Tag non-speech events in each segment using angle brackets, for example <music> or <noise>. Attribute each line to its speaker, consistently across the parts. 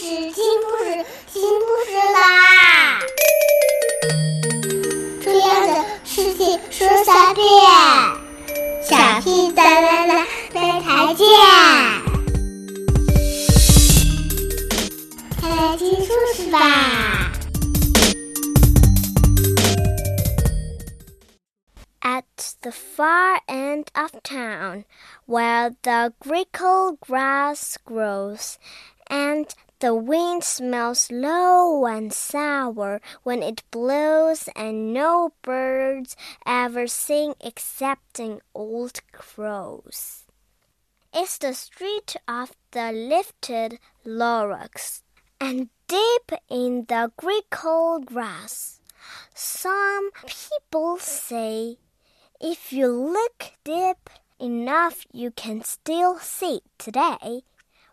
Speaker 1: 事，听故事，听故事啦！重要的事情说三遍，小屁哒啦啦，明天见！快来听故事吧！
Speaker 2: At the far end of town, where the grickle grass grows, and the wind smells low and sour when it blows, and no birds ever sing excepting old crows. It's the street of the lifted Lorax, and deep in the grickle grass, some people say, if you look deep enough, you can still see today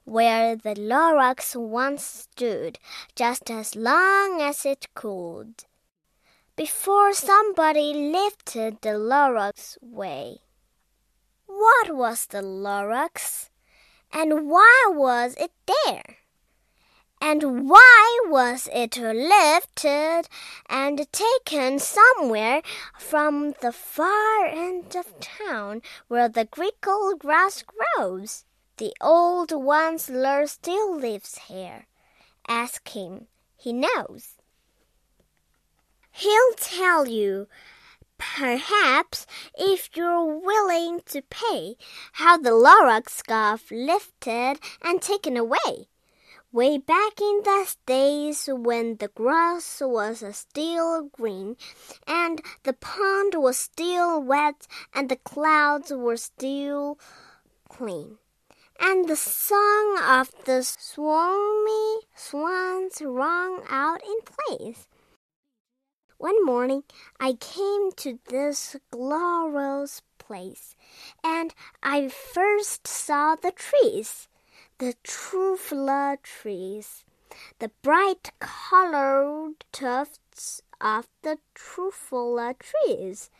Speaker 2: where the Lorax once stood, just as long as it could, before somebody lifted the Lorax way. What was the Lorax? And why was it there? And why was it lifted and taken somewhere from the far end of town where the grickle grass grows? The old Once-ler still lives here. Ask him, he knows. He'll tell you, perhaps, if you're willing to pay, how the Lorax scarf lifted and taken away. Way back in the days when the grass was still green, and the pond was still wet, and the clouds were still clean and the song of the swarmy swans rung out in place. One morning I came to this glorious place, and I first saw the trees, the truffula trees, the bright colored tufts of the truffula trees,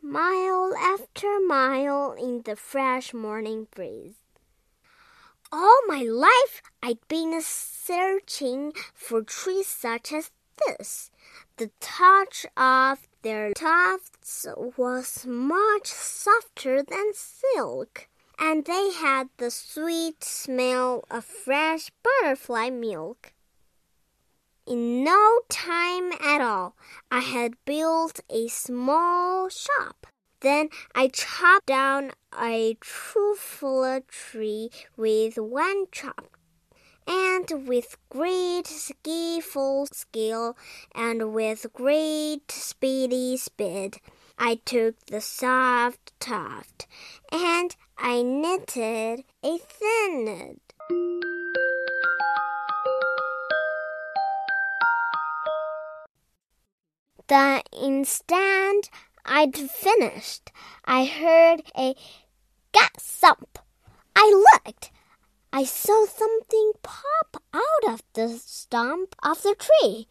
Speaker 2: mile after mile in the fresh morning breeze. All my life I'd been searching for trees such as this. The touch of their tufts was much softer than silk, and they had the sweet smell of fresh butterfly milk. In no time at all, I had built a small shop. Then I chopped down a truffula tree with one chop, and with great skillful skill and with great speedy speed, I took the soft tuft and I knitted a thin knit. The instant I'd finished, I heard a gasp. I looked. I saw something pop out of the stump of the tree.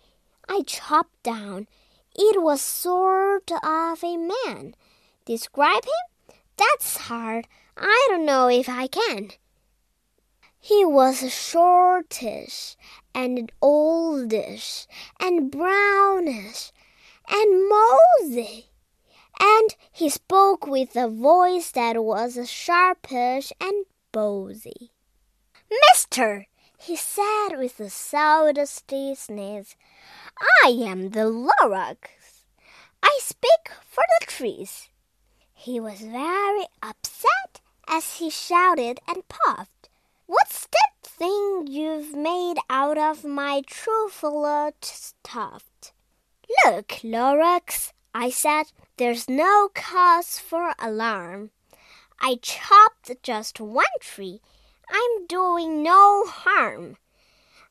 Speaker 2: I chopped down. It was sort of a man. Describe him? That's hard. I don't know if I can. He was shortish and oldish and brownish and mosey and he spoke with a voice that was sharpish and bowsy. Mister, he said with a sousty sneeze, I am the Lorax. I speak for the trees. He was very upset as he shouted and puffed. What's that thing you've made out of my truffula stuffed? Look, Lorax, I said, there's no cause for alarm. I chopped just one tree. I'm doing no harm.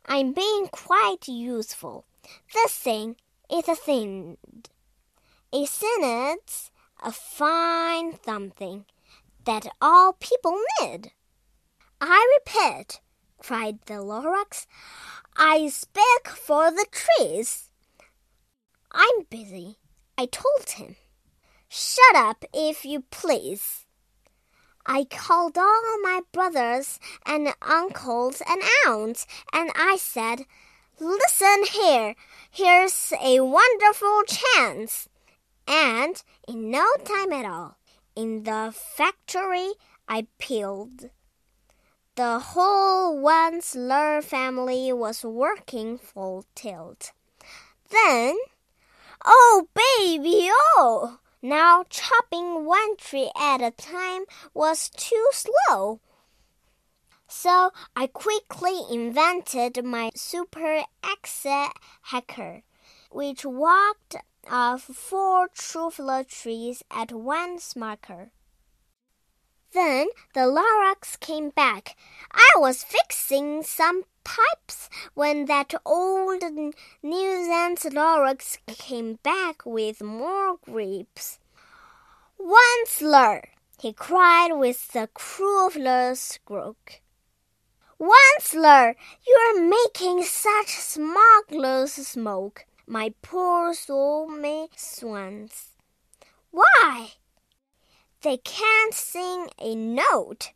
Speaker 2: I'm being quite useful. This thing is a Thneed. A Thneed's a fine something that all people need. I repeat, cried the Lorax, I speak for the trees. I'm busy. I told him. Shut up, if you please. I called all my brothers and uncles and aunts, and I said, Listen here, here's a wonderful chance. And in no time at all, in the factory, I peeled. The whole Once-ler family was working full tilt. Then, oh baby, oh! Now chopping one tree at a time was too slow. So I quickly invented my super axe hacker, which walked off four truffle trees at one smarker. Then the Lorax came back. I was fixing some pipes when that old nuisance Lorax came back with more grapes. Once-ler, he cried with the cruellest squeak. Once-ler, you're making such smuggler's smoke, my poor soul-mate swans. Why? They can't sing a note.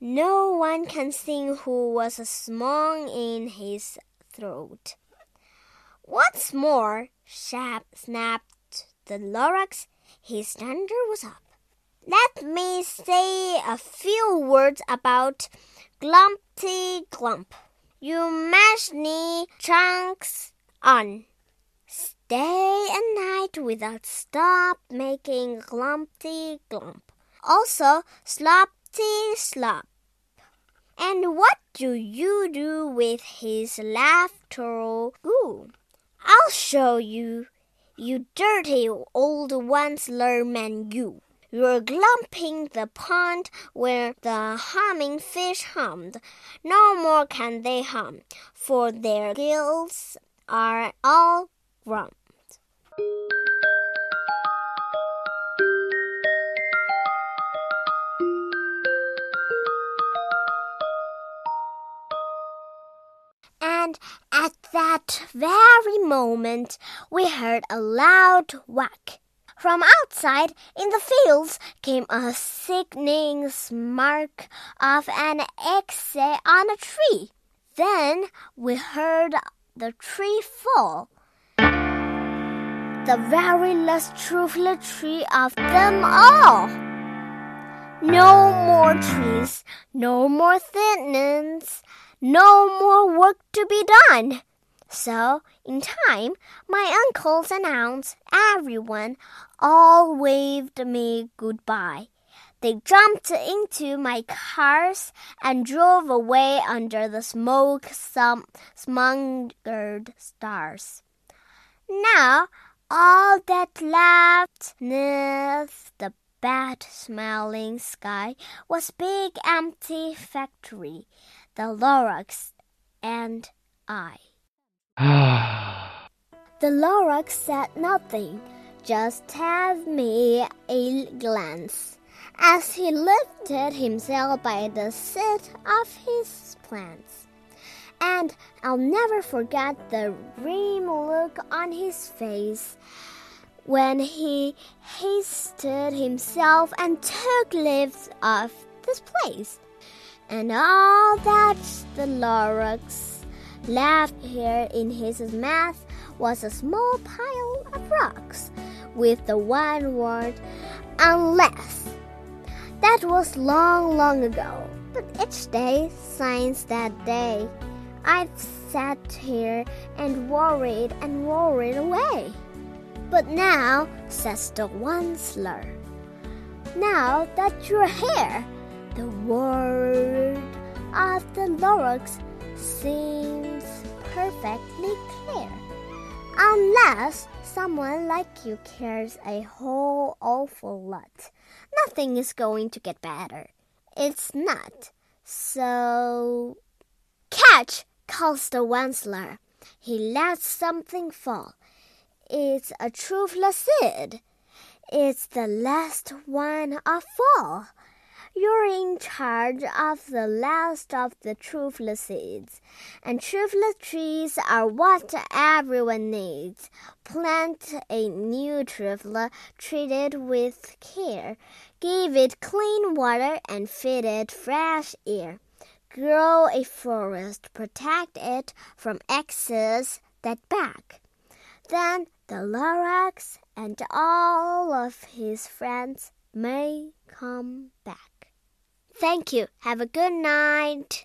Speaker 2: No one can sing who was a song in his throat. What's more, Shap snapped the Lorax, his thunder was up. Let me say a few words about Gluppity-Glupp. You mash knee chunks on. Day and night without stop making glumpty glump. Also sloppy slop. And what do you do with his laughter goo? I'll show you, you dirty old Once-ler man you. You're glumping the pond where the humming fish hummed. No more can they hum, for their gills are all grumped. And at that very moment, we heard a loud whack. From outside in the fields came a sickening smirk of an axe on a tree. Then we heard the tree fall. The very last truffle tree of them all. No more trees, no more thinnings, no more work to be done. So, in time, my uncles and aunts, everyone, all waved me goodbye. They jumped into my cars and drove away under the smoke smothered stars. Now, all that left neath the bad smelling sky was big empty factory, the Lorax and I. <sighs> the Lorax said nothing, just gave me a glance as he lifted himself by the seat of his plants. And I'll never forget the grim look on his face when he hasted himself and took leave of this place. And all that the Lorax left here in his mouth was a small pile of rocks with the one word, unless. That was long, long ago. But each day since that day, I've sat here and worried and worried away. But now, says the Once-ler, now that you're here, the word of the Lorax seems perfectly clear. Unless someone like you cares a whole awful lot, nothing is going to get better. It's not. So, catch! calls the Once-ler. He lets something fall. It's a truffle seed. It's the last one of all. You're in charge of the last of the truffula seeds, and truffula trees are what everyone needs. Plant a new truffle, treat it with care. Give it clean water and feed it fresh air. Grow a forest, protect it from excess that back. Then the Lorax and all of his friends may come back. Thank you. Have a good night.